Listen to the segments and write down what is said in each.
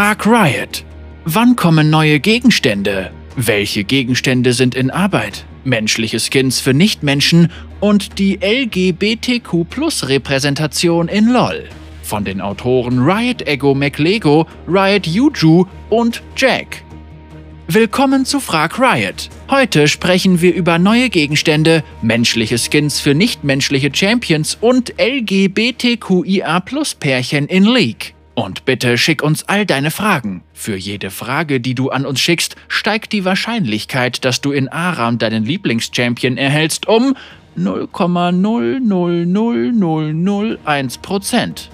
Frag Riot. Wann kommen neue Gegenstände? Welche Gegenstände sind in Arbeit? Menschliche Skins für Nichtmenschen und die LGBTQ-Plus-Repräsentation in LOL. Von den Autoren Riot Ego McLego, Riot Yuju und Jack. Willkommen zu Frag Riot. Heute sprechen wir über neue Gegenstände, menschliche Skins für nichtmenschliche Champions und LGBTQIA-Plus-Pärchen in League. Und bitte schick uns all deine Fragen. Für jede Frage, die du an uns schickst, steigt die Wahrscheinlichkeit, dass du in Aram deinen Lieblingschampion erhältst, um 0,0000001%.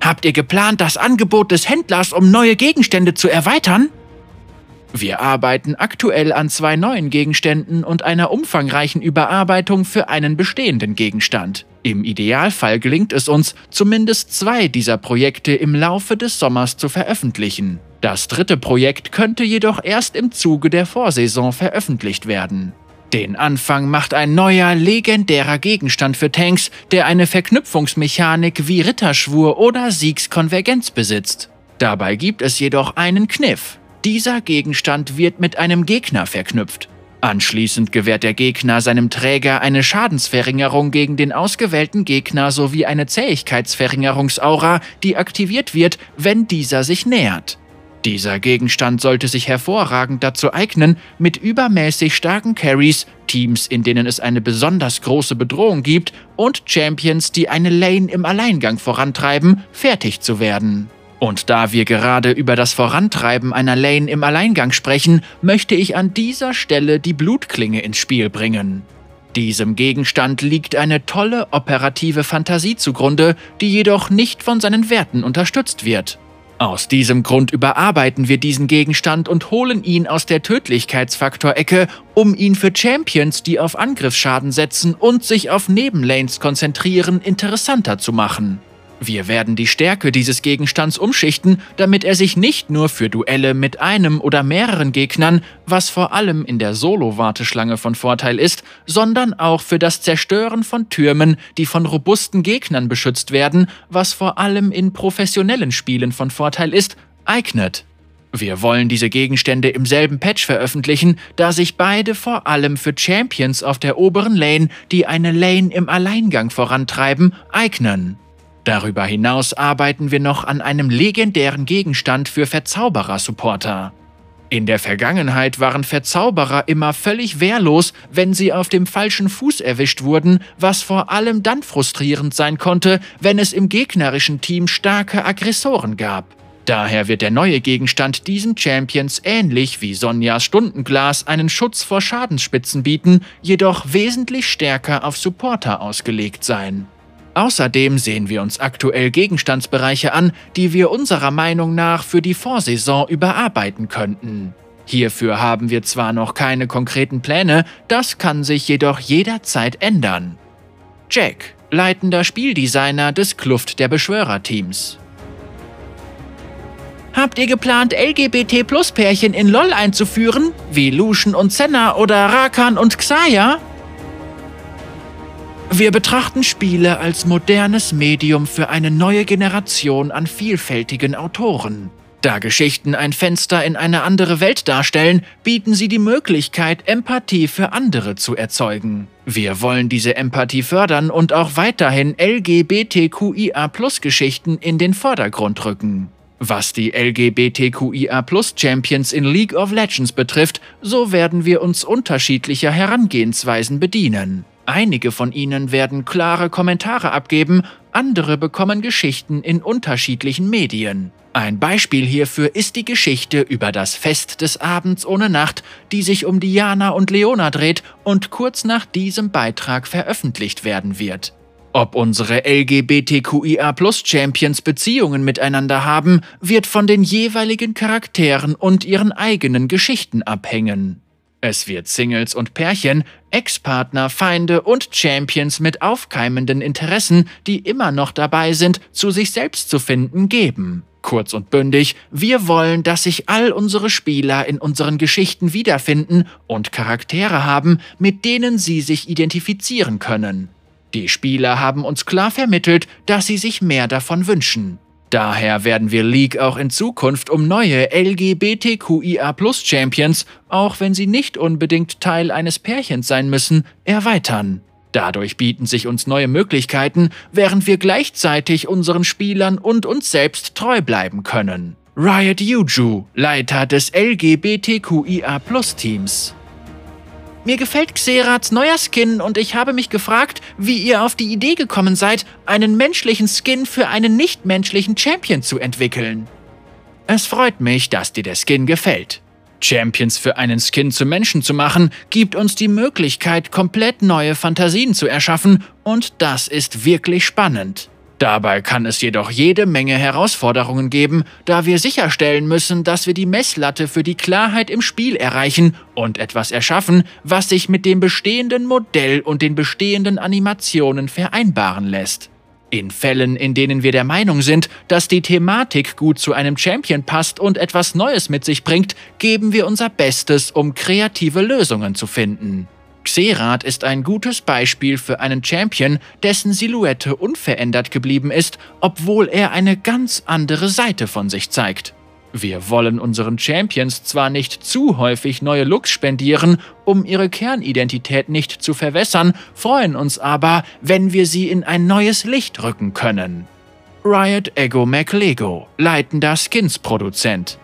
Habt ihr geplant, das Angebot des Händlers um neue Gegenstände zu erweitern? Wir arbeiten aktuell an zwei neuen Gegenständen und einer umfangreichen Überarbeitung für einen bestehenden Gegenstand. Im Idealfall gelingt es uns, zumindest zwei dieser Projekte im Laufe des Sommers zu veröffentlichen. Das dritte Projekt könnte jedoch erst im Zuge der Vorsaison veröffentlicht werden. Den Anfang macht ein neuer, legendärer Gegenstand für Tanks, der eine Verknüpfungsmechanik wie Ritterschwur oder Siegskonvergenz besitzt. Dabei gibt es jedoch einen Kniff. Dieser Gegenstand wird mit einem Gegner verknüpft. Anschließend gewährt der Gegner seinem Träger eine Schadensverringerung gegen den ausgewählten Gegner sowie eine Zähigkeitsverringerungsaura, die aktiviert wird, wenn dieser sich nähert. Dieser Gegenstand sollte sich hervorragend dazu eignen, mit übermäßig starken Carries, Teams, in denen es eine besonders große Bedrohung gibt, und Champions, die eine Lane im Alleingang vorantreiben, fertig zu werden. Und da wir gerade über das Vorantreiben einer Lane im Alleingang sprechen, möchte ich an dieser Stelle die Blutklinge ins Spiel bringen. Diesem Gegenstand liegt eine tolle operative Fantasie zugrunde, die jedoch nicht von seinen Werten unterstützt wird. Aus diesem Grund überarbeiten wir diesen Gegenstand und holen ihn aus der Tödlichkeitsfaktor-Ecke, um ihn für Champions, die auf Angriffsschaden setzen und sich auf Nebenlanes konzentrieren, interessanter zu machen. Wir werden die Stärke dieses Gegenstands umschichten, damit er sich nicht nur für Duelle mit einem oder mehreren Gegnern, was vor allem in der Solo-Warteschlange von Vorteil ist, sondern auch für das Zerstören von Türmen, die von robusten Gegnern beschützt werden, was vor allem in professionellen Spielen von Vorteil ist, eignet. Wir wollen diese Gegenstände im selben Patch veröffentlichen, da sich beide vor allem für Champions auf der oberen Lane, die eine Lane im Alleingang vorantreiben, eignen. Darüber hinaus arbeiten wir noch an einem legendären Gegenstand für Verzauberer-Supporter. In der Vergangenheit waren Verzauberer immer völlig wehrlos, wenn sie auf dem falschen Fuß erwischt wurden, was vor allem dann frustrierend sein konnte, wenn es im gegnerischen Team starke Aggressoren gab. Daher wird der neue Gegenstand diesen Champions ähnlich wie Sonjas Stundenglas einen Schutz vor Schadensspitzen bieten, jedoch wesentlich stärker auf Supporter ausgelegt sein. Außerdem sehen wir uns aktuell Gegenstandsbereiche an, die wir unserer Meinung nach für die Vorsaison überarbeiten könnten. Hierfür haben wir zwar noch keine konkreten Pläne, das kann sich jedoch jederzeit ändern. Jack, leitender Spieldesigner des Kluft der Beschwörerteams. Habt ihr geplant, LGBT-Plus-Pärchen in LOL einzuführen, wie Lucian und Senna oder Rakan und Xayah? Wir betrachten Spiele als modernes Medium für eine neue Generation an vielfältigen Autoren. Da Geschichten ein Fenster in eine andere Welt darstellen, bieten sie die Möglichkeit, Empathie für andere zu erzeugen. Wir wollen diese Empathie fördern und auch weiterhin LGBTQIA-Plus-Geschichten in den Vordergrund rücken. Was die LGBTQIA-Plus-Champions in League of Legends betrifft, so werden wir uns unterschiedlicher Herangehensweisen bedienen. Einige von ihnen werden klare Kommentare abgeben, andere bekommen Geschichten in unterschiedlichen Medien. Ein Beispiel hierfür ist die Geschichte über das Fest des Abends ohne Nacht, die sich um Diana und Leona dreht und kurz nach diesem Beitrag veröffentlicht werden wird. Ob unsere LGBTQIA-Plus-Champions Beziehungen miteinander haben, wird von den jeweiligen Charakteren und ihren eigenen Geschichten abhängen. Es wird Singles und Pärchen, Ex-Partner, Feinde und Champions mit aufkeimenden Interessen, die immer noch dabei sind, zu sich selbst zu finden, geben. Kurz und bündig, wir wollen, dass sich all unsere Spieler in unseren Geschichten wiederfinden und Charaktere haben, mit denen sie sich identifizieren können. Die Spieler haben uns klar vermittelt, dass sie sich mehr davon wünschen. Daher werden wir League auch in Zukunft um neue LGBTQIA Champions, auch wenn sie nicht unbedingt Teil eines Pärchens sein müssen, erweitern. Dadurch bieten sich uns neue Möglichkeiten, während wir gleichzeitig unseren Spielern und uns selbst treu bleiben können. Riot Yuju, Leiter des LGBTQIA Teams. Mir gefällt Xerats neuer Skin und ich habe mich gefragt, wie ihr auf die Idee gekommen seid, einen menschlichen Skin für einen nichtmenschlichen Champion zu entwickeln. Es freut mich, dass dir der Skin gefällt. Champions für einen Skin zu Menschen zu machen, gibt uns die Möglichkeit, komplett neue Fantasien zu erschaffen und das ist wirklich spannend. Dabei kann es jedoch jede Menge Herausforderungen geben, da wir sicherstellen müssen, dass wir die Messlatte für die Klarheit im Spiel erreichen und etwas erschaffen, was sich mit dem bestehenden Modell und den bestehenden Animationen vereinbaren lässt. In Fällen, in denen wir der Meinung sind, dass die Thematik gut zu einem Champion passt und etwas Neues mit sich bringt, geben wir unser Bestes, um kreative Lösungen zu finden. Xerath ist ein gutes Beispiel für einen Champion, dessen Silhouette unverändert geblieben ist, obwohl er eine ganz andere Seite von sich zeigt. Wir wollen unseren Champions zwar nicht zu häufig neue Looks spendieren, um ihre Kernidentität nicht zu verwässern, freuen uns aber, wenn wir sie in ein neues Licht rücken können. Riot Ego MacLego, leitender Skins-Produzent.